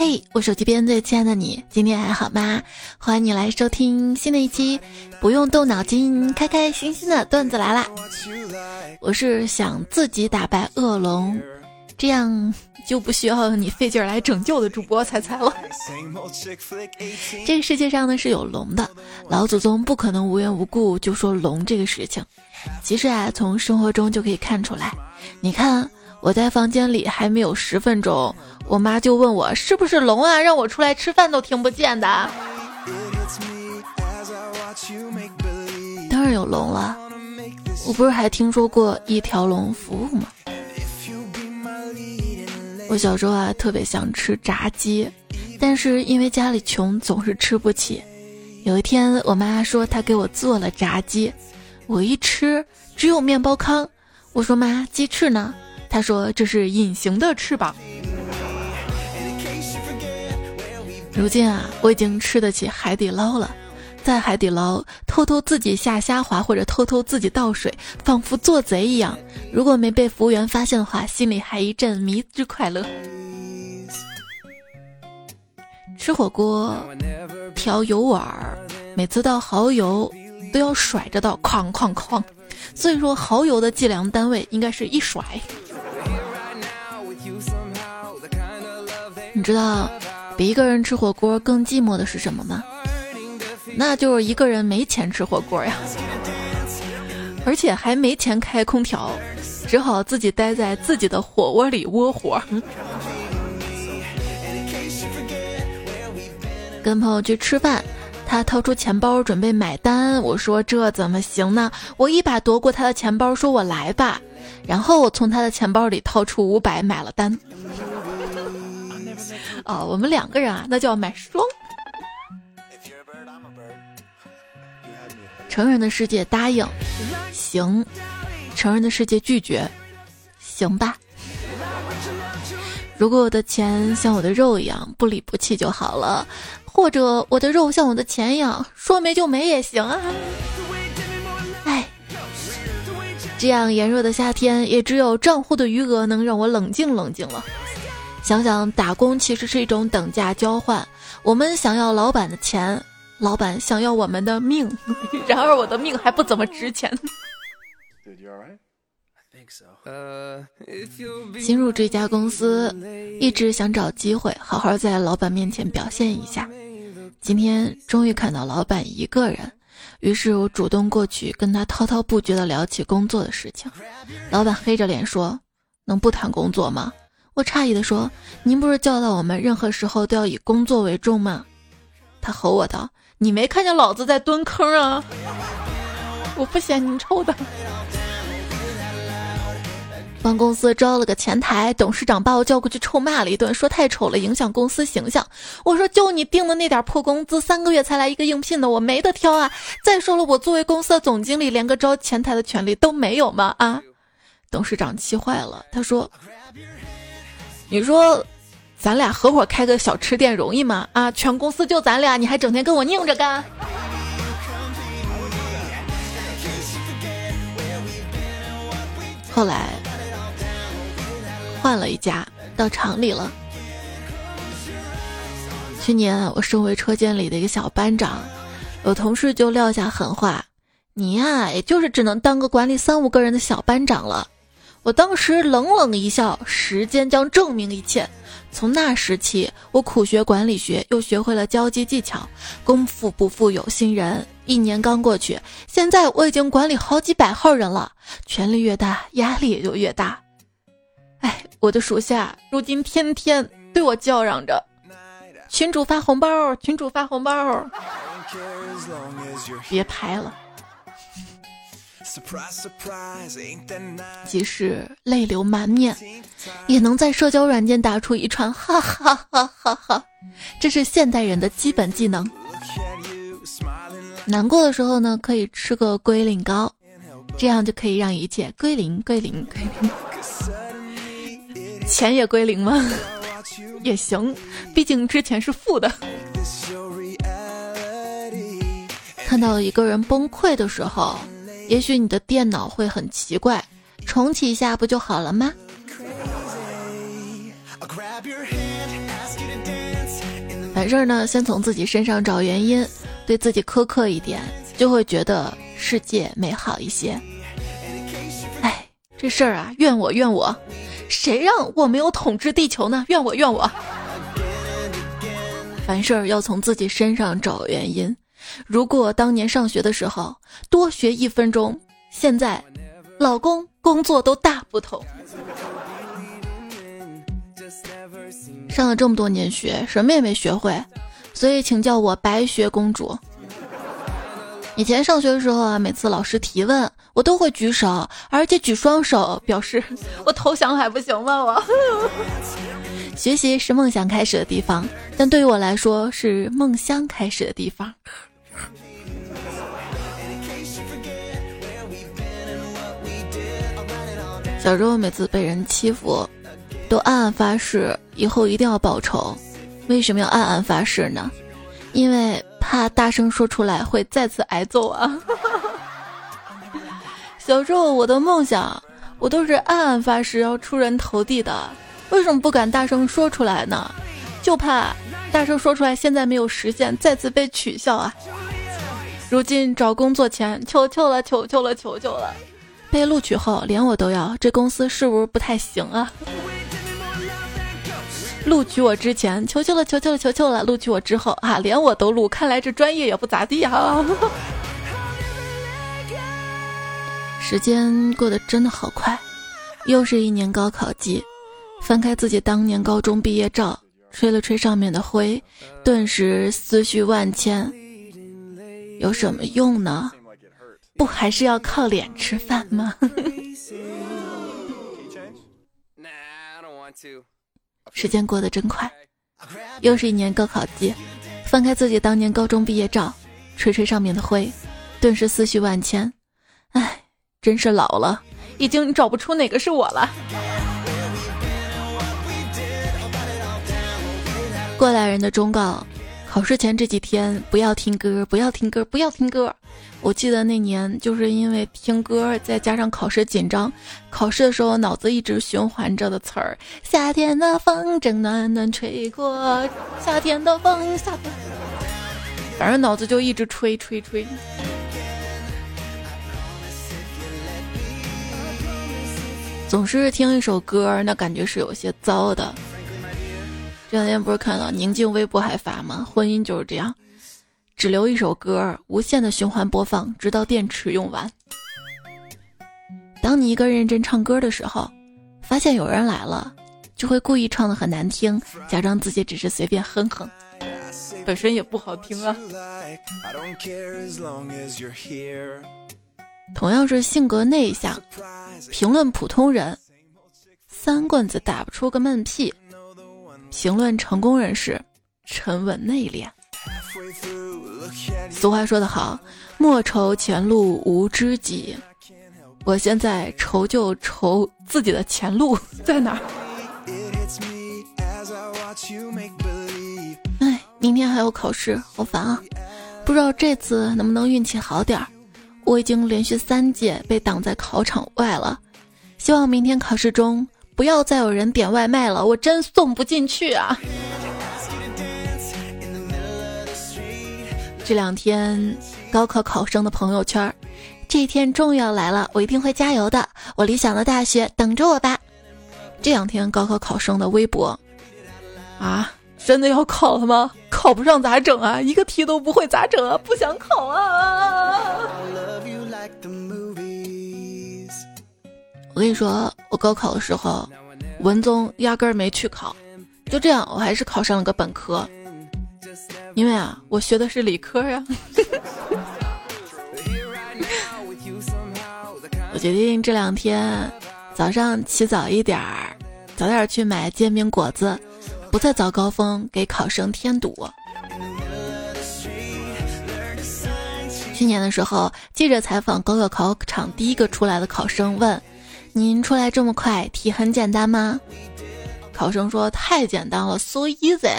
嘿，我手机边最亲爱的你，今天还好吗？欢迎你来收听新的一期，不用动脑筋，开开心心的段子来啦！我是想自己打败恶龙，这样就不需要你费劲来拯救的主播猜猜了。这个世界上呢是有龙的，老祖宗不可能无缘无故就说龙这个事情。其实啊，从生活中就可以看出来。你看我在房间里还没有十分钟。我妈就问我是不是聋啊，让我出来吃饭都听不见的。当然有龙了，我不是还听说过一条龙服务吗？我小时候啊特别想吃炸鸡，但是因为家里穷，总是吃不起。有一天我妈说她给我做了炸鸡，我一吃只有面包糠。我说妈，鸡翅呢？他说这是隐形的翅膀。如今啊，我已经吃得起海底捞了，在海底捞偷偷自己下虾滑或者偷偷自己倒水，仿佛做贼一样。如果没被服务员发现的话，心里还一阵迷之快乐。吃火锅调油碗，每次倒蚝油都要甩着倒，哐哐哐。所以说，蚝油的计量单位应该是一甩。你知道？比一个人吃火锅更寂寞的是什么吗？那就是一个人没钱吃火锅呀，而且还没钱开空调，只好自己待在自己的火窝里窝火。跟朋友去吃饭，他掏出钱包准备买单，我说这怎么行呢？我一把夺过他的钱包，说我来吧，然后我从他的钱包里掏出五百买了单。啊，我们两个人啊，那就要买双。成人的世界答应，行；成人的世界拒绝，行吧。如果我的钱像我的肉一样不离不弃就好了，或者我的肉像我的钱一样说没就没也行啊。哎，这样炎热的夏天，也只有账户的余额能让我冷静冷静了。想想打工其实是一种等价交换，我们想要老板的钱，老板想要我们的命，然而我的命还不怎么值钱。新入这家公司，一直想找机会好好在老板面前表现一下。今天终于看到老板一个人，于是我主动过去跟他滔滔不绝地聊起工作的事情。老板黑着脸说：“能不谈工作吗？”我诧异地说：“您不是教导我们任何时候都要以工作为重吗？”他吼我道：“你没看见老子在蹲坑啊！我不嫌你臭的。”帮公司招了个前台，董事长把我叫过去臭骂了一顿，说太丑了，影响公司形象。我说：“就你定的那点破工资，三个月才来一个应聘的，我没得挑啊！再说了，我作为公司的总经理，连个招前台的权利都没有吗？”啊！董事长气坏了，他说。你说，咱俩合伙开个小吃店容易吗？啊，全公司就咱俩，你还整天跟我拧着干。后来换了一家，到厂里了。去年我升为车间里的一个小班长，有同事就撂下狠话：“你呀，也就是只能当个管理三五个人的小班长了。”我当时冷冷一笑，时间将证明一切。从那时起，我苦学管理学，又学会了交际技巧。功夫不负有心人，一年刚过去，现在我已经管理好几百号人了。权力越大，压力也就越大。哎，我的属下如今天天对我叫嚷着：“群主发红包，群主发红包。”别拍了。即使泪流满面，也能在社交软件打出一串哈哈哈哈哈。这是现代人的基本技能。难过的时候呢，可以吃个龟苓膏，这样就可以让一切归零归零归零。钱也归零吗？也行，毕竟之前是负的。看到一个人崩溃的时候。也许你的电脑会很奇怪，重启一下不就好了吗？凡事呢，先从自己身上找原因，对自己苛刻一点，就会觉得世界美好一些。哎，这事儿啊，怨我怨我，谁让我没有统治地球呢？怨我怨我。凡事要从自己身上找原因。如果当年上学的时候多学一分钟，现在老公工作都大不同。上了这么多年学，什么也没学会，所以请叫我白雪公主。以前上学的时候啊，每次老师提问，我都会举手，而且举双手表示我投降还不行吗？我 学习是梦想开始的地方，但对于我来说是梦乡开始的地方。小时候每次被人欺负，都暗暗发誓以后一定要报仇。为什么要暗暗发誓呢？因为怕大声说出来会再次挨揍啊！小时候我的梦想，我都是暗暗发誓要出人头地的。为什么不敢大声说出来呢？就怕大声说出来，现在没有实现，再次被取笑啊！如今找工作前，求求了，求求了，求求了。被录取后，连我都要，这公司是不是不太行啊？录取我之前，求求了，求求了，求求了；录取我之后啊，连我都录，看来这专业也不咋地哈。时间过得真的好快，又是一年高考季。翻开自己当年高中毕业照，吹了吹上面的灰，顿时思绪万千。有什么用呢？不还是要靠脸吃饭吗？时间过得真快，又是一年高考季。翻开自己当年高中毕业照，吹吹上面的灰，顿时思绪万千。唉，真是老了，已经找不出哪个是我了。过来人的忠告。考试前这几天不要听歌，不要听歌，不要听歌。我记得那年就是因为听歌，再加上考试紧张，考试的时候脑子一直循环着的词儿：夏天的风正暖暖吹过，夏天的风，夏天。反正脑子就一直吹吹吹。总是听一首歌，那感觉是有些糟的。这两天不是看到宁静微博还发吗？婚姻就是这样，只留一首歌，无限的循环播放，直到电池用完。当你一个认真唱歌的时候，发现有人来了，就会故意唱的很难听，假装自己只是随便哼哼，本身也不好听啊。同样是性格内向，评论普通人，三棍子打不出个闷屁。评论成功人士，沉稳内敛。俗话说得好，莫愁前路无知己。我现在愁就愁自己的前路 在哪儿。哎，明天还有考试，好烦啊！不知道这次能不能运气好点儿。我已经连续三届被挡在考场外了，希望明天考试中。不要再有人点外卖了，我真送不进去啊！这两天高考考生的朋友圈，这一天终于要来了，我一定会加油的。我理想的大学等着我吧。这两天高考考生的微博，啊，真的要考了吗？考不上咋整啊？一个题都不会咋整啊？不想考啊！我跟你说，我高考的时候，文综压根儿没去考，就这样，我还是考上了个本科。因为啊，我学的是理科呀。我决定这两天早上起早一点儿，早点去买煎饼果子，不在早高峰给考生添堵。去年的时候，记者采访高考考场第一个出来的考生，问。您出来这么快，题很简单吗？考生说太简单了，so easy。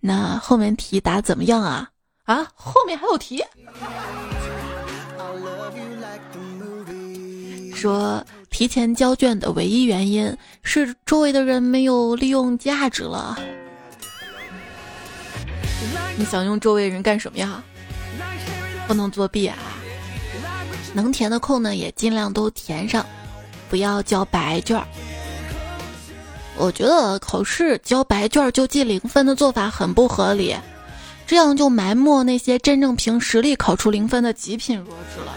那后面题答怎么样啊？啊，后面还有题？说提前交卷的唯一原因是周围的人没有利用价值了。你想用周围人干什么呀？不能作弊啊！能填的空呢，也尽量都填上，不要交白卷。我觉得考试交白卷就记零分的做法很不合理，这样就埋没那些真正凭实力考出零分的极品弱智了。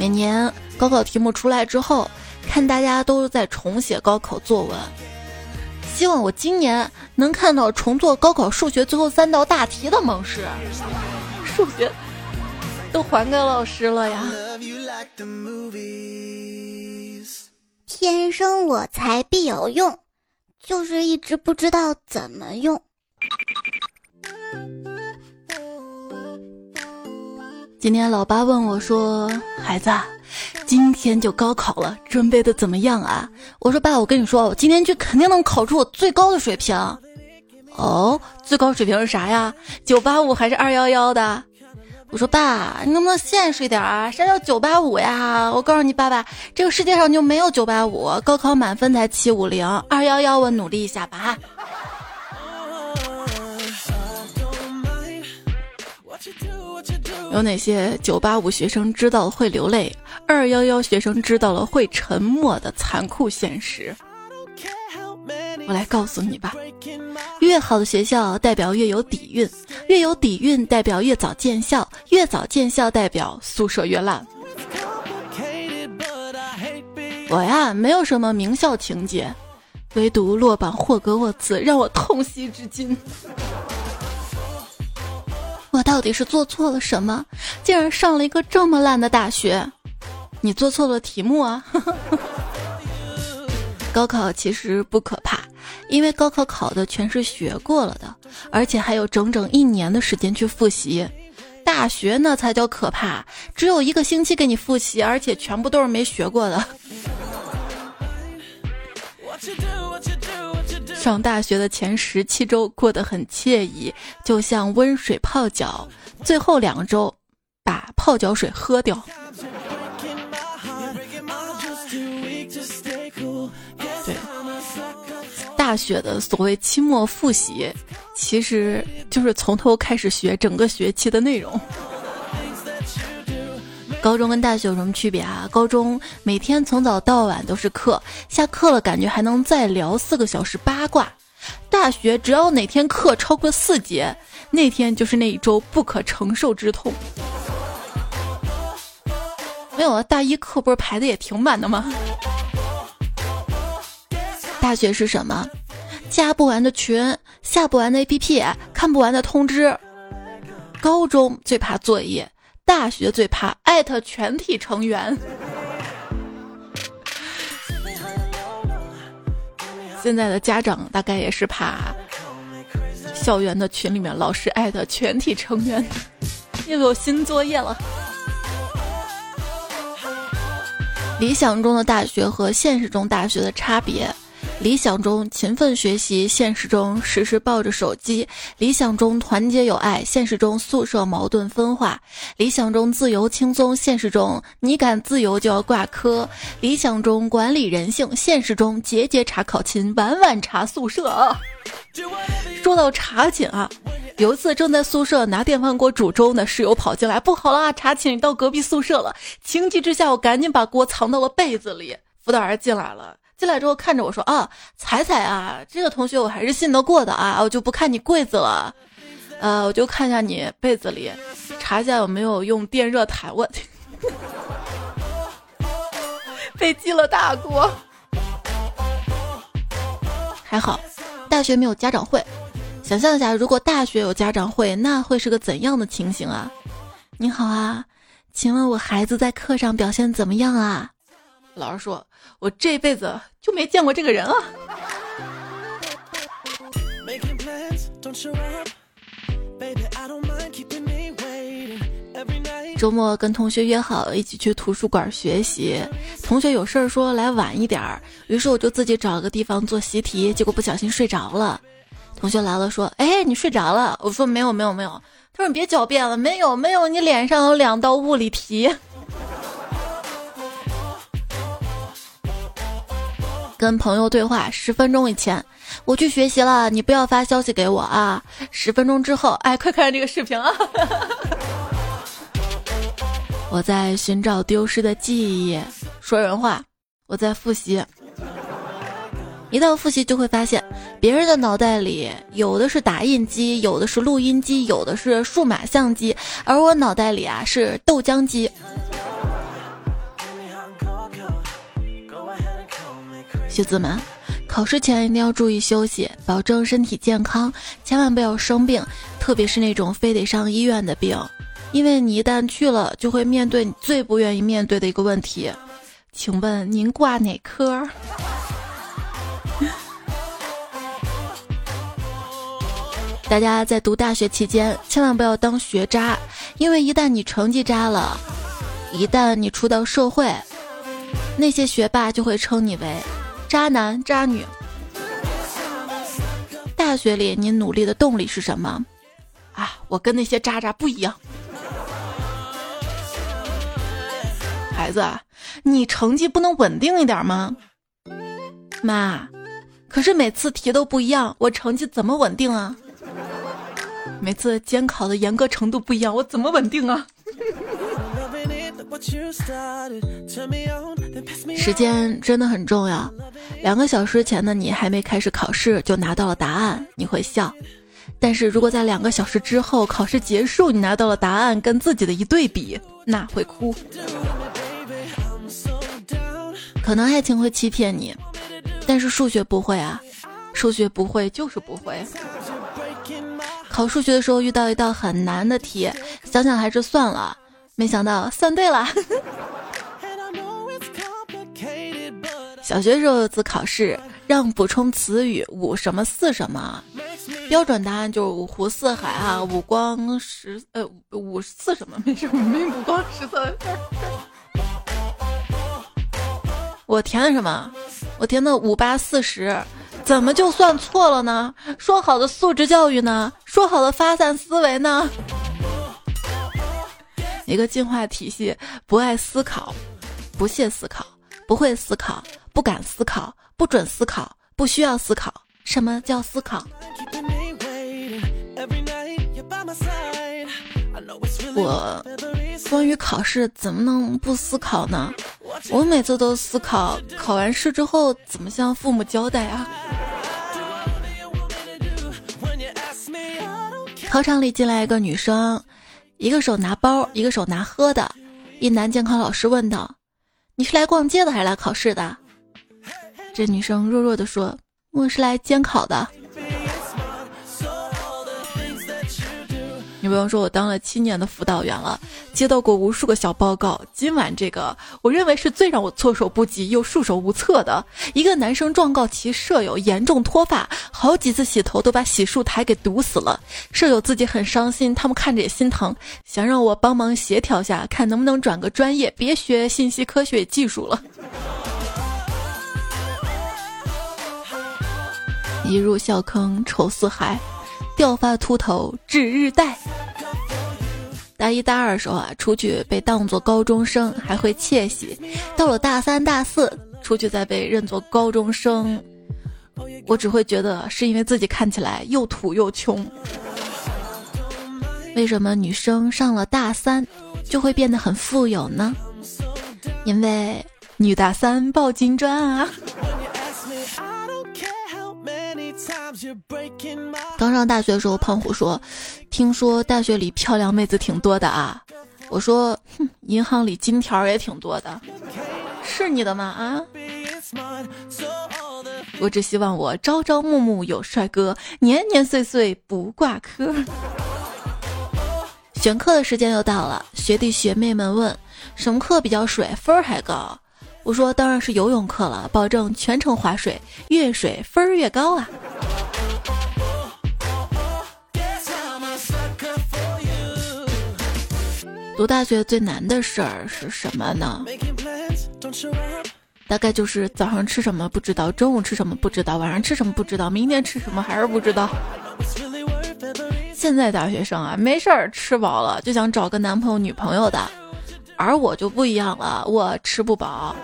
每年高考题目出来之后，看大家都在重写高考作文，希望我今年能看到重做高考数学最后三道大题的猛士。数学都还给老师了呀！天生我材必有用，就是一直不知道怎么用。今天老爸问我说：“孩子，今天就高考了，准备的怎么样啊？”我说：“爸，我跟你说，我今天去肯定能考出我最高的水平。”哦，最高水平是啥呀？九八五还是二幺幺的？我说爸，你能不能现实一点啊？啥叫九八五呀？我告诉你，爸爸，这个世界上就没有九八五，高考满分才七五零，二幺幺我努力一下吧。有哪些九八五学生知道了会流泪，二幺幺学生知道了会沉默的残酷现实？我来告诉你吧，越好的学校代表越有底蕴，越有底蕴代表越早建校，越早建校代表宿舍越烂。我呀，没有什么名校情节，唯独落榜霍格沃茨让我痛惜至今。我到底是做错了什么，竟然上了一个这么烂的大学？你做错了题目啊！高考其实不可怕，因为高考考的全是学过了的，而且还有整整一年的时间去复习。大学那才叫可怕，只有一个星期给你复习，而且全部都是没学过的。上大学的前十七周过得很惬意，就像温水泡脚，最后两周把泡脚水喝掉。对，大学的所谓期末复习，其实就是从头开始学整个学期的内容。高中跟大学有什么区别啊？高中每天从早到晚都是课，下课了感觉还能再聊四个小时八卦。大学只要哪天课超过四节，那天就是那一周不可承受之痛。没有啊，大一课不是排的也挺满的吗？大学是什么？加不完的群，下不完的 APP，看不完的通知。高中最怕作业。大学最怕艾特全体成员，现在的家长大概也是怕校园的群里面老师艾特全体成员，又有新作业了。理想中的大学和现实中大学的差别。理想中勤奋学习，现实中时时抱着手机；理想中团结友爱，现实中宿舍矛盾分化；理想中自由轻松，现实中你敢自由就要挂科；理想中管理人性，现实中节节查考勤，晚晚查宿舍。啊。说到查寝啊，有一次正在宿舍拿电饭锅煮粥呢，室友跑进来，不好了啊，查寝到隔壁宿舍了。情急之下，我赶紧把锅藏到了被子里。辅导员进来了。进来之后看着我说啊，彩彩啊，这个同学我还是信得过的啊，我就不看你柜子了，呃，我就看一下你被子里，查一下有没有用电热毯。我被记了大过，还好，大学没有家长会。想象一下，如果大学有家长会，那会是个怎样的情形啊？你好啊，请问我孩子在课上表现怎么样啊？老师说。我这辈子就没见过这个人啊！周末跟同学约好一起去图书馆学习，同学有事儿说来晚一点儿，于是我就自己找个地方做习题，结果不小心睡着了。同学来了说：“哎，你睡着了？”我说：“没有，没有，没有。”他说：“你别狡辩了，没有，没有，你脸上有两道物理题。”跟朋友对话十分钟以前，我去学习了，你不要发消息给我啊。十分钟之后，哎，快看这个视频啊！我在寻找丢失的记忆。说人话，我在复习。一到复习就会发现，别人的脑袋里有的是打印机，有的是录音机，有的是数码相机，而我脑袋里啊是豆浆机。学子们，考试前一定要注意休息，保证身体健康，千万不要生病，特别是那种非得上医院的病，因为你一旦去了，就会面对你最不愿意面对的一个问题。请问您挂哪科？大家在读大学期间，千万不要当学渣，因为一旦你成绩渣了，一旦你出到社会，那些学霸就会称你为。渣男渣女，大学里你努力的动力是什么？啊，我跟那些渣渣不一样。孩子，你成绩不能稳定一点吗？妈，可是每次题都不一样，我成绩怎么稳定啊？每次监考的严格程度不一样，我怎么稳定啊？时间真的很重要。两个小时前的你还没开始考试就拿到了答案，你会笑；但是如果在两个小时之后考试结束，你拿到了答案跟自己的一对比，那会哭。可能爱情会欺骗你，但是数学不会啊！数学不会就是不会。考数学的时候遇到一道很难的题，想想还是算了。没想到算对了。小学时候有次考试，让补充词语五什么四什么，标准答案就是五湖四海啊，五光十呃五四什么 没什么没五光十色。我填的什么？我填的五八四十，怎么就算错了呢？说好的素质教育呢？说好的发散思维呢？一个进化体系，不爱思考，不屑思考，不会思考，不敢思考，不准思考，不需要思考。什么叫思考？我关于考试怎么能不思考呢？我每次都思考，考完试之后怎么向父母交代啊？考场里进来一个女生。一个手拿包，一个手拿喝的。一男监考老师问道：“你是来逛街的还是来考试的？”这女生弱弱的说：“我是来监考的。”女朋友说：“我当了七年的辅导员了，接到过无数个小报告。今晚这个，我认为是最让我措手不及又束手无策的。一个男生状告其舍友严重脱发，好几次洗头都把洗漱台给堵死了。舍友自己很伤心，他们看着也心疼，想让我帮忙协调下，看能不能转个专业，别学信息科学技术了。”一入校坑愁四海。掉发秃头指日待。大一、大二的时候啊，出去被当作高中生，还会窃喜；到了大三、大四，出去再被认作高中生，我只会觉得是因为自己看起来又土又穷。为什么女生上了大三就会变得很富有呢？因为女大三抱金砖啊。刚上大学的时候，胖虎说：“听说大学里漂亮妹子挺多的啊。”我说：“哼，银行里金条也挺多的，是你的吗？啊？”我只希望我朝朝暮暮有帅哥，年年岁岁不挂科。选课的时间又到了，学弟学妹们问：“什么课比较水，分儿还高？”我说：“当然是游泳课了，保证全程划水，越水分儿越高啊。”读大学最难的事儿是什么呢？大概就是早上吃什么不知道，中午吃什么不知道，晚上吃什么不知道，明天吃什么还是不知道。现在大学生啊，没事儿吃饱了就想找个男朋友女朋友的，而我就不一样了，我吃不饱。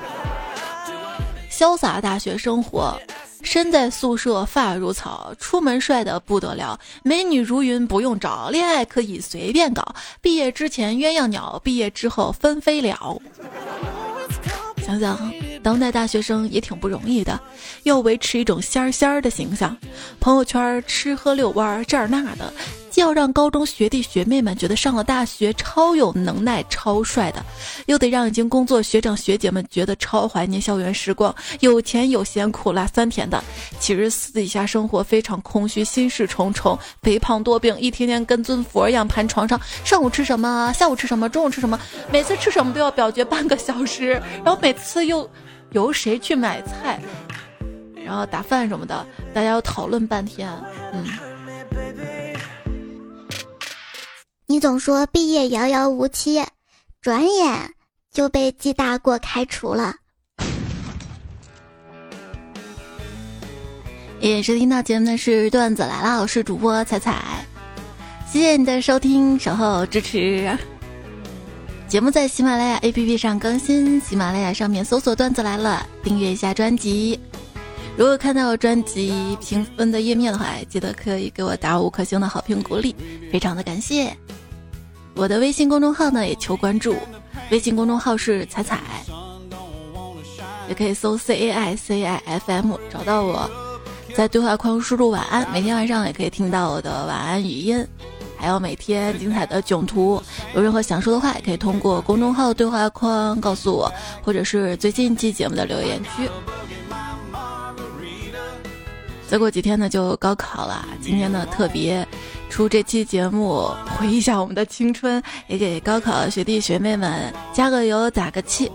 潇洒大学生活。身在宿舍发如草，出门帅的不得了，美女如云不用找，恋爱可以随便搞。毕业之前鸳鸯鸟，毕业之后分飞了。想想，当代大学生也挺不容易的，要维持一种仙儿仙儿的形象，朋友圈吃喝遛弯这儿那的。既要让高中学弟学妹们觉得上了大学超有能耐、超帅的，又得让已经工作学长学姐们觉得超怀念校园时光、有钱有闲、苦辣酸甜的。其实私底下生活非常空虚、心事重重、肥胖多病，一天天跟尊佛一样盘床上。上午吃什么？下午吃什么？中午吃什么？每次吃什么都要表决半个小时，然后每次又由谁去买菜，然后打饭什么的，大家要讨论半天。嗯。你总说毕业遥遥无期，转眼就被记大过开除了。也是听到节目的是段子来了，我是主播彩彩，谢谢你的收听、守候、支持。节目在喜马拉雅 APP 上更新，喜马拉雅上面搜索“段子来了”，订阅一下专辑。如果看到专辑评分的页面的话，记得可以给我打五颗星的好评鼓励，非常的感谢。我的微信公众号呢也求关注，微信公众号是彩彩，也可以搜 C A I C I F M 找到我，在对话框输入晚安，每天晚上也可以听到我的晚安语音，还有每天精彩的囧图。有任何想说的话，也可以通过公众号对话框告诉我，或者是最近期节目的留言区。再过几天呢就高考了，今天呢特别。出这期节目，回忆一下我们的青春，也给高考学弟学妹们加个油、打个气。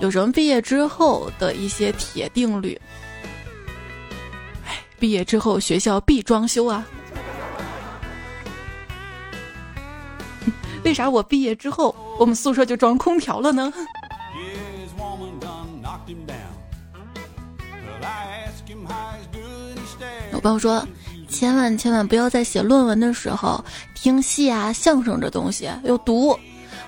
有什么毕业之后的一些铁定律？哎，毕业之后学校必装修啊！为啥我毕业之后我们宿舍就装空调了呢？朋友说。千万千万不要在写论文的时候听戏啊、相声这东西有毒。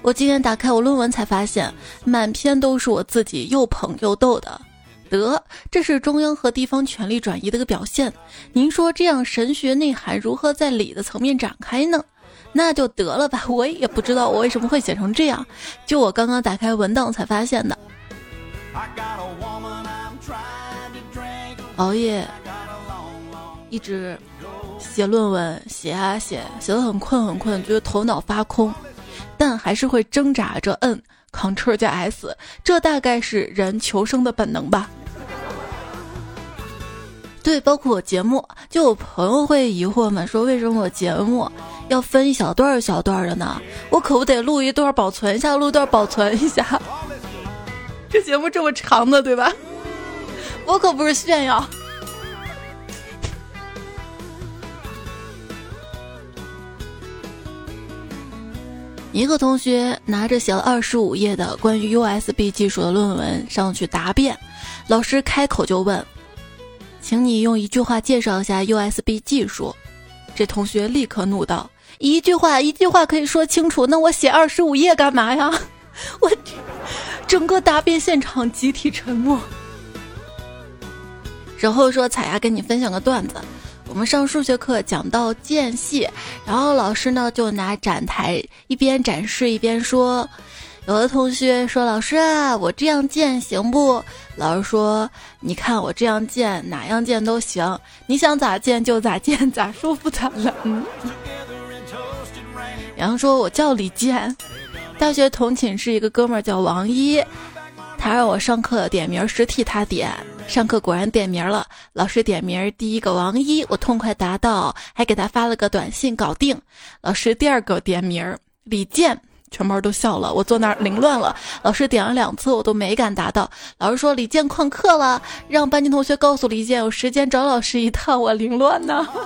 我今天打开我论文才发现，满篇都是我自己又捧又逗的。得，这是中央和地方权力转移的一个表现。您说这样神学内涵如何在理的层面展开呢？那就得了吧，我也不知道我为什么会写成这样。就我刚刚打开文档才发现的。熬夜，一直。写论文，写啊写，写的很困很困，觉得头脑发空，但还是会挣扎着摁 Ctrl 加 S，这大概是人求生的本能吧。对，包括我节目，就有朋友会疑惑嘛，说为什么我节目要分一小段一小段的呢？我可不得录一段保存一下，录段保存一下。这节目这么长的，对吧？我可不是炫耀。一个同学拿着写了二十五页的关于 USB 技术的论文上去答辩，老师开口就问：“请你用一句话介绍一下 USB 技术。”这同学立刻怒道：“一句话，一句话可以说清楚，那我写二十五页干嘛呀？” 我整个答辩现场集体沉默。然后说：“彩呀，跟你分享个段子。”我们上数学课讲到间隙，然后老师呢就拿展台一边展示一边说，有的同学说：“老师啊，我这样建行不？”老师说：“你看我这样建，哪样建都行，你想咋建就咋建，咋舒服咋来。”然后说：“我叫李健，大学同寝室一个哥们儿叫王一，他让我上课点名时替他点。”上课果然点名了，老师点名第一个王一，我痛快答到，还给他发了个短信搞定。老师第二个点名李健，全班都笑了，我坐那儿凌乱了。老师点了两次，我都没敢答到。老师说李健旷课了，让班级同学告诉李健有时间找老师一趟，我凌乱呢。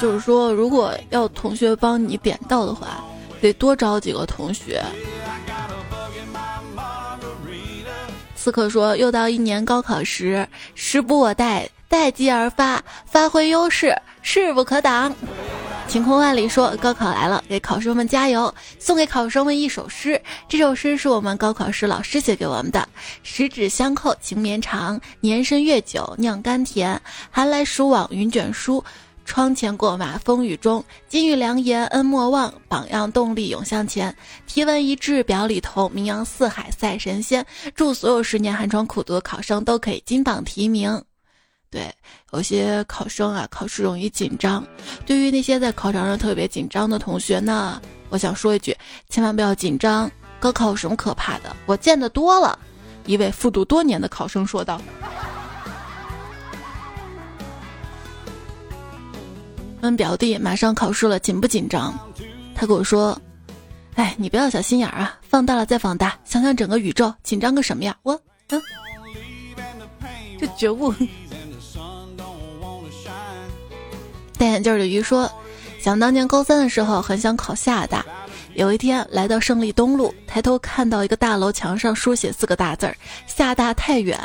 就是说，如果要同学帮你点到的话。得多找几个同学。刺客说：“又到一年高考时，时不我待，待机而发，发挥优势，势不可挡。”晴空万里说高考来了，给考生们加油！送给考生们一首诗，这首诗是我们高考时老师写给我们的：十指相扣情绵长，年深月久酿甘甜。寒来暑往云卷舒，窗前过马风雨中。金玉良言恩莫忘，榜样动力永向前。题文一致表里头，名扬四海赛神仙。祝所有十年寒窗苦读的考生都可以金榜题名。对，有些考生啊，考试容易紧张。对于那些在考场上特别紧张的同学呢，我想说一句，千万不要紧张。高考有什么可怕的？我见得多了。一位复读多年的考生说道。问表弟马上考试了，紧不紧张？他跟我说：“哎，你不要小心眼儿啊，放大了再放大，想想整个宇宙，紧张个什么呀？”我，嗯，这觉悟。戴眼镜的鱼说：“想当年高三的时候，很想考厦大。有一天来到胜利东路，抬头看到一个大楼墙上书写四个大字儿‘厦大太远’，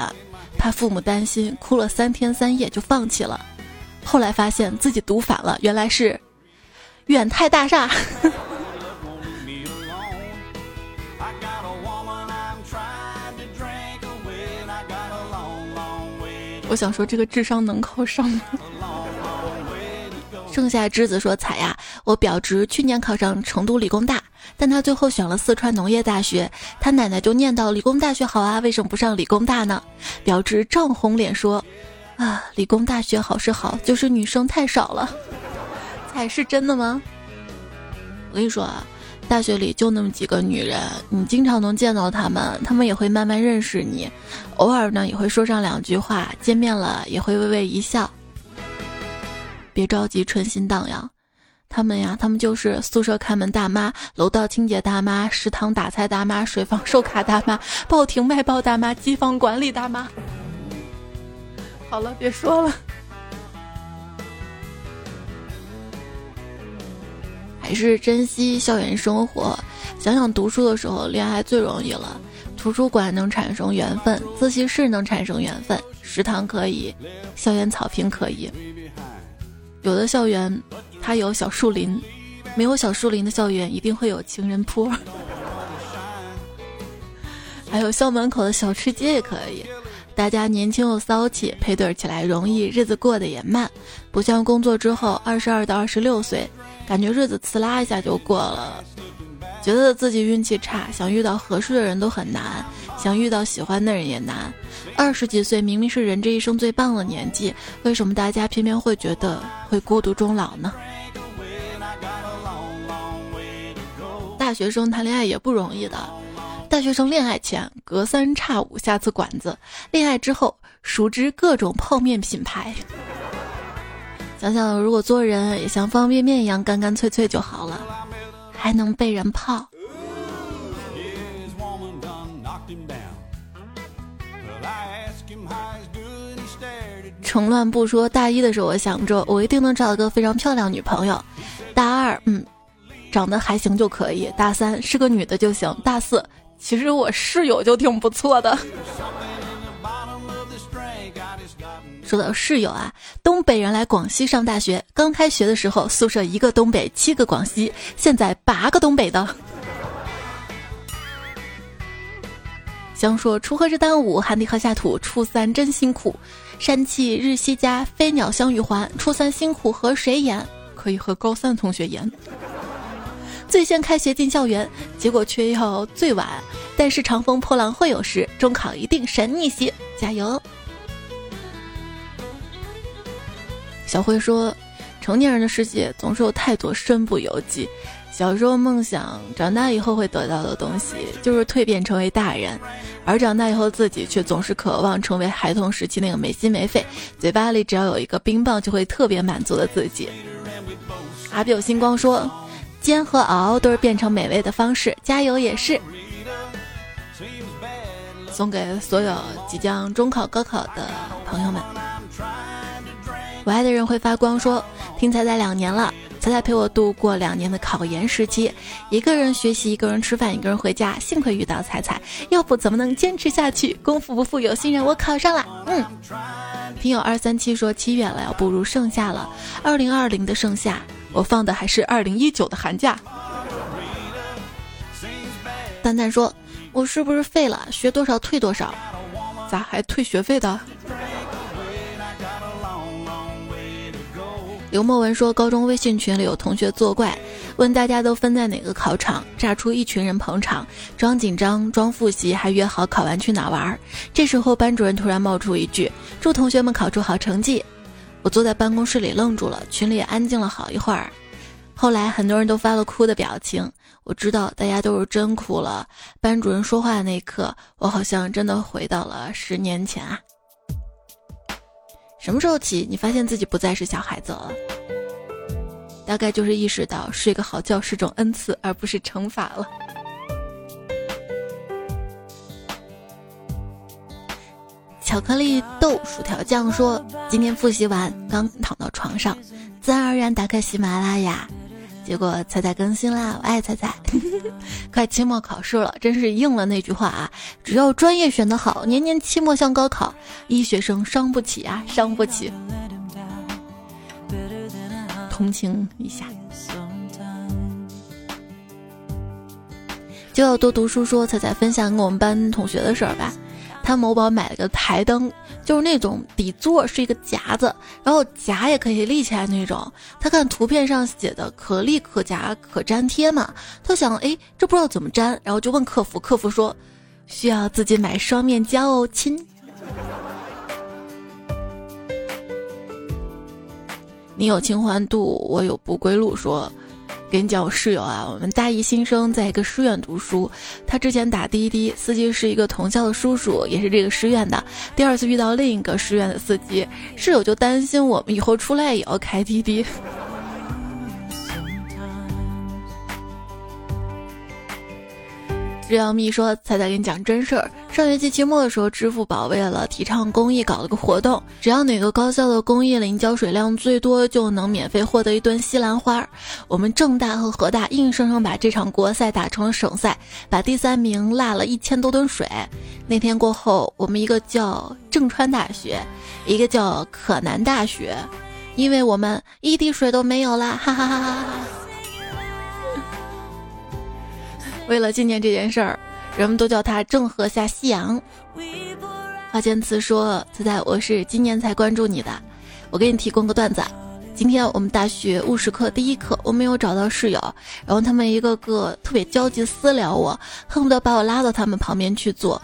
怕父母担心，哭了三天三夜就放弃了。后来发现自己读反了，原来是‘远泰大厦’。我想说，这个智商能靠上吗？” 剩下栀子说：“彩呀，我表侄去年考上成都理工大，但他最后选了四川农业大学。他奶奶就念叨理工大学好啊，为什么不上理工大呢？”表侄涨红脸说：“啊，理工大学好是好，就是女生太少了。”才是真的吗？我跟你说啊，大学里就那么几个女人，你经常能见到她们，她们也会慢慢认识你，偶尔呢也会说上两句话，见面了也会微微一笑。别着急，春心荡漾。他们呀，他们就是宿舍看门大妈、楼道清洁大妈、食堂打菜大妈、水房收卡大妈、报亭卖报大妈、机房管理大妈。好了，别说了，还是珍惜校园生活。想想读书的时候，恋爱最容易了。图书馆能产生缘分，自习室能产生缘分，食堂可以，校园草坪可以。有的校园，它有小树林；没有小树林的校园，一定会有情人坡。还有校门口的小吃街也可以。大家年轻又骚气，配对起来容易，日子过得也慢。不像工作之后，二十二到二十六岁，感觉日子呲啦一下就过了。觉得自己运气差，想遇到合适的人都很难，想遇到喜欢的人也难。二十几岁明明是人这一生最棒的年纪，为什么大家偏偏会觉得会孤独终老呢？大学生谈恋爱也不容易的，大学生恋爱前隔三差五下次馆子，恋爱之后熟知各种泡面品牌。想想如果做人也像方便面一样干干脆脆就好了。还能被人泡。成乱不说，大一的时候我想着我一定能找到个非常漂亮女朋友。大二，嗯，长得还行就可以。大三是个女的就行。大四，其实我室友就挺不错的。说到室友啊，东北人来广西上大学，刚开学的时候宿舍一个东北，七个广西，现在八个东北的。想说锄禾日当午，汗滴禾下土，初三真辛苦。山气日夕佳，飞鸟相与还。初三辛苦和谁言？可以和高三同学言。最先开学进校园，结果却要最晚。但是长风破浪会有时，中考一定神逆袭，加油！小辉说：“成年人的世界总是有太多身不由己。小时候梦想，长大以后会得到的东西，就是蜕变成为大人；而长大以后自己却总是渴望成为孩童时期那个没心没肺、嘴巴里只要有一个冰棒就会特别满足的自己。”阿比有星光说：“煎和熬都是变成美味的方式，加油也是。”送给所有即将中考、高考的朋友们。我爱的人会发光，说听彩彩两年了，彩彩陪我度过两年的考研时期，一个人学习，一个人吃饭，一个人回家，幸亏遇到彩彩，要不怎么能坚持下去？功夫不负有心人，我考上了。嗯，听友二三七说七月了，要步入盛夏了，二零二零的盛夏，我放的还是二零一九的寒假。蛋蛋说：“我是不是废了？学多少退多少？咋还退学费的？”刘墨文说：“高中微信群里有同学作怪，问大家都分在哪个考场，炸出一群人捧场，装紧张，装复习，还约好考完去哪玩。这时候班主任突然冒出一句：‘祝同学们考出好成绩。’我坐在办公室里愣住了，群里也安静了好一会儿。后来很多人都发了哭的表情，我知道大家都是真哭了。班主任说话的那一刻，我好像真的回到了十年前啊。”什么时候起，你发现自己不再是小孩子了？大概就是意识到睡个好觉是种恩赐，而不是惩罚了。巧克力豆薯条酱说：“今天复习完，刚躺到床上，自然而然打开喜马拉雅。”结果彩彩更新啦，我爱彩彩。快期末考试了，真是应了那句话啊！只要专业选得好，年年期末像高考。医学生伤不起啊，伤不起。同情一下。就要多读书，说彩彩分享给我们班同学的事儿吧。他某宝买了个台灯，就是那种底座是一个夹子，然后夹也可以立起来那种。他看图片上写的可立可夹可粘贴嘛，他想，哎，这不知道怎么粘，然后就问客服，客服说需要自己买双面胶哦，亲。你有清欢度，我有不归路，说。给你讲，我室友啊，我们大一新生在一个师院读书，他之前打滴滴，司机是一个同校的叔叔，也是这个师院的。第二次遇到另一个师院的司机，室友就担心我们以后出来也要开滴滴。日耀蜜说：“彩彩，给你讲真事儿。上学期期末的时候，支付宝为了提倡公益，搞了个活动，只要哪个高校的公益零浇水量最多，就能免费获得一吨西兰花。我们郑大和河大硬生生把这场国赛打成了省赛，把第三名落了一千多吨水。那天过后，我们一个叫郑川大学，一个叫可南大学，因为我们一滴水都没有啦，哈哈哈哈为了纪念这件事儿，人们都叫他郑和下西洋。花间词说：“仔仔，我是今年才关注你的，我给你提供个段子。今天我们大学务实课第一课，我没有找到室友，然后他们一个个特别焦急私聊我，恨不得把我拉到他们旁边去坐。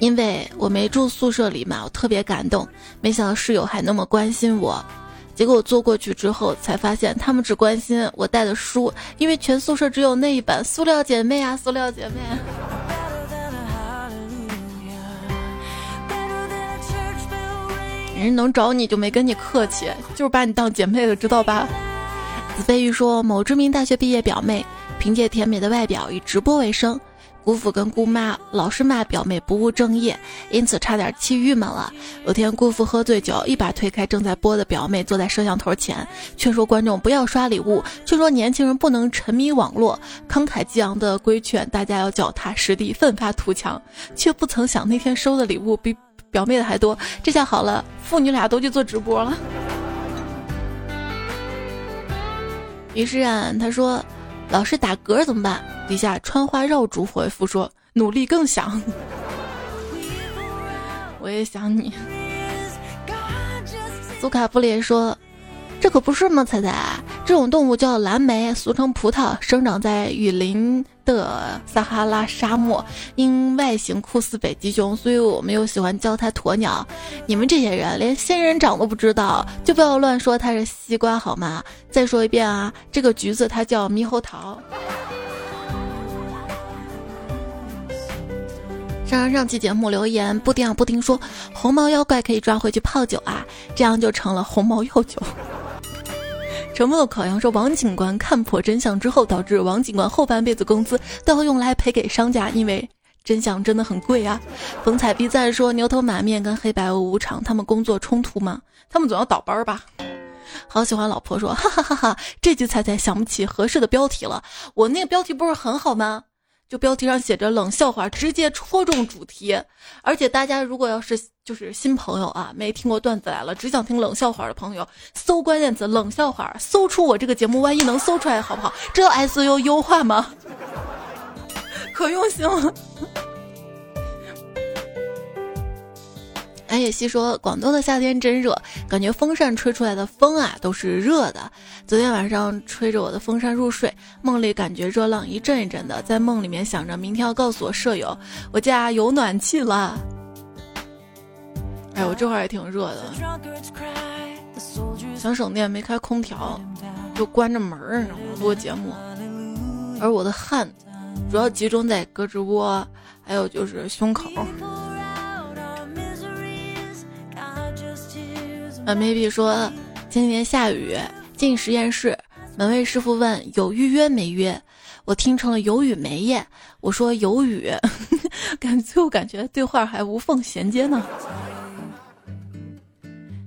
因为我没住宿舍里嘛，我特别感动，没想到室友还那么关心我。”结果我坐过去之后，才发现他们只关心我带的书，因为全宿舍只有那一本《塑料姐妹》啊，《塑料姐妹》。人能找你就没跟你客气，就是把你当姐妹了，知道吧？子飞鱼说，某知名大学毕业表妹，凭借甜美的外表以直播为生。姑父跟姑妈老是骂表妹不务正业，因此差点气郁闷了。有天姑父喝醉酒，一把推开正在播的表妹，坐在摄像头前，劝说观众不要刷礼物，劝说年轻人不能沉迷网络，慷慨激昂的规劝大家要脚踏实地，奋发图强，却不曾想那天收的礼物比表妹的还多。这下好了，父女俩都去做直播了。于是啊，他说。老是打嗝怎么办？底下穿花绕竹回复说：“努力更想。”我也想你。苏卡布列说：“这可不是吗，彩彩？这种动物叫蓝莓，俗称葡萄，生长在雨林。”的撒哈拉沙漠，因外形酷似北极熊，所以我们又喜欢叫它鸵鸟。你们这些人连仙人掌都不知道，就不要乱说它是西瓜好吗？再说一遍啊，这个橘子它叫猕猴桃。上上期节目留言不听啊不听说红毛妖怪可以抓回去泡酒啊，这样就成了红毛药酒。沉默的烤羊说：“王警官看破真相之后，导致王警官后半辈子工资都要用来赔给商家，因为真相真的很贵啊。”冯彩碧在说：“牛头马面跟黑白无常，他们工作冲突吗？他们总要倒班吧？”好喜欢老婆说：“哈哈哈哈！这句彩彩想不起合适的标题了。我那个标题不是很好吗？就标题上写着冷笑话，直接戳中主题。而且大家如果要是就是新朋友啊，没听过段子来了，只想听冷笑话的朋友，搜关键词冷笑话，搜出我这个节目，万一能搜出来好不好？知道 SU 优化吗？可用心了。安野希说：“广东的夏天真热，感觉风扇吹出来的风啊都是热的。昨天晚上吹着我的风扇入睡，梦里感觉热浪一阵一阵的，在梦里面想着明天要告诉我舍友，我家有暖气了。哎，我这会儿也挺热的，想省电没开空调，就关着门儿录节目，而我的汗主要集中在胳肢窝，还有就是胸口。”啊，maybe 说今天下雨，进实验室，门卫师傅问有预约没约，我听成了有雨没耶，我说有雨，感最后感觉对话还无缝衔接呢。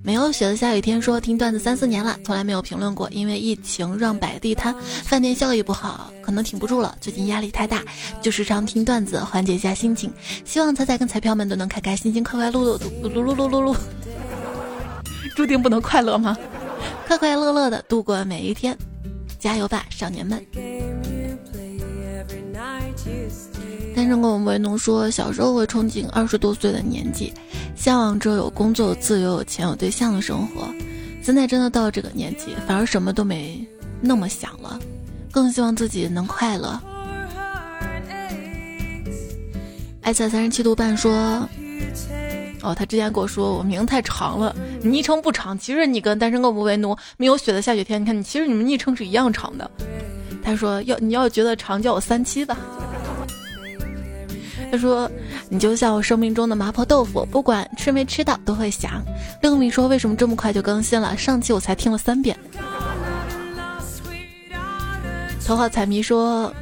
没有雪的下雨天说听段子三四年了，从来没有评论过，因为疫情让摆地摊，饭店效益不好，可能挺不住了。最近压力太大，就时常听段子缓解一下心情。希望彩彩跟彩票们都能开开心心、快快乐乐、噜噜噜噜噜。注定不能快乐吗？快快乐乐的度过每一天，加油吧，少年们！单身狗为奴说，小时候会憧憬二十多岁的年纪，向往着有工作、有自由、有钱、有对象的生活。现在真的到这个年纪，反而什么都没那么想了，更希望自己能快乐。爱在三十七度半说。哦，他之前跟我说我名太长了，昵称不长。其实你跟单身狗不为奴，没有雪的下雪天，你看你其实你们昵称是一样长的。他说要你要觉得长叫我三七吧。他说你就像我生命中的麻婆豆腐，不管吃没吃到都会想。六米说为什么这么快就更新了？上期我才听了三遍。头号彩迷说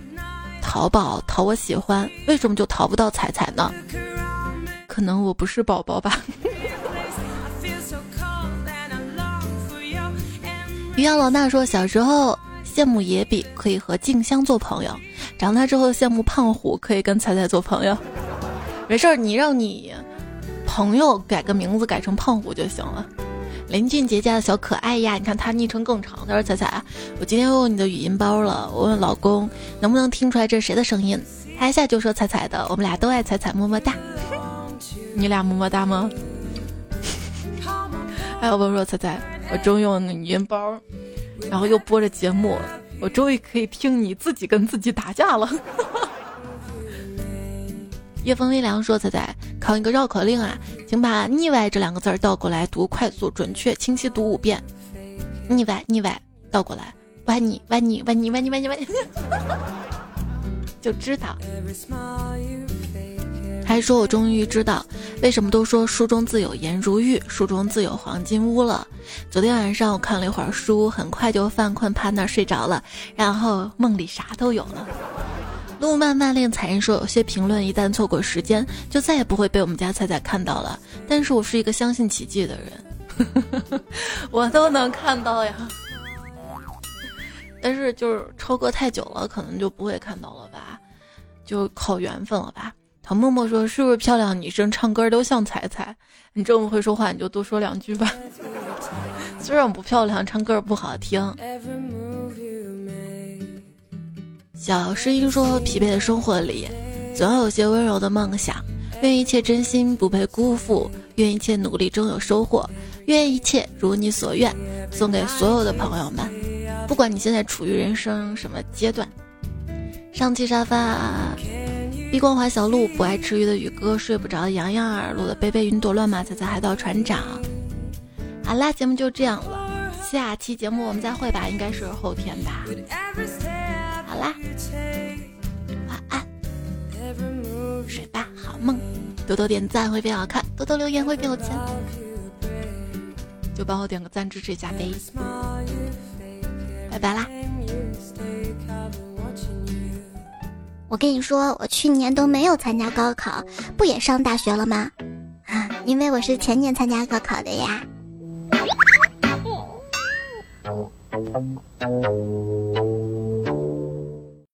淘宝淘我喜欢，为什么就淘不到彩彩呢？可能我不是宝宝吧。于洋老大说，小时候羡慕野比可以和静香做朋友，长大之后羡慕胖虎可以跟彩彩做朋友。没事儿，你让你朋友改个名字，改成胖虎就行了。林俊杰家的小可爱呀，你看他昵称更长。他说：“彩彩，我今天用你的语音包了，我问老公能不能听出来这是谁的声音，他一下就说彩彩的。我们俩都爱彩彩，么么哒。”你俩么么哒吗？还有朋友说彩彩，我终于用语音包，然后又播着节目，我终于可以听你自己跟自己打架了。夜风微凉说彩彩考一个绕口令啊，请把“腻歪”这两个字倒过来读，快速、准确、清晰读五遍。腻歪，腻歪，倒过来，歪你，歪你，歪你，歪你，歪你，歪你，就知道。还说，我终于知道为什么都说书中自有颜如玉，书中自有黄金屋了。昨天晚上我看了一会儿书，很快就犯困，趴那儿睡着了，然后梦里啥都有了。路漫漫恋彩人说，有些评论一旦错过时间，就再也不会被我们家彩彩看到了。但是我是一个相信奇迹的人，我都能看到呀。但是就是超过太久了，可能就不会看到了吧，就靠缘分了吧。唐默默说：“是不是漂亮女生唱歌都像彩彩？你这么会说话，你就多说两句吧。虽然我不漂亮，唱歌不好听。”小诗音说：“疲惫的生活里，总要有些温柔的梦想。愿一切真心不被辜负，愿一切努力终有收获，愿一切如你所愿。”送给所有的朋友们，不管你现在处于人生什么阶段。上期沙发。碧光华小鹿不爱吃鱼的宇哥睡不着的洋洋儿录的贝贝云朵乱马彩彩海盗船长。好啦，节目就这样了，下期节目我们再会吧，应该是后天吧。好啦，晚安，睡吧，好梦。多多点赞会变好看，多多留言会变有钱，就帮我点个赞支持一下呗。拜拜啦。我跟你说，我去年都没有参加高考，不也上大学了吗？啊，因为我是前年参加高考的呀。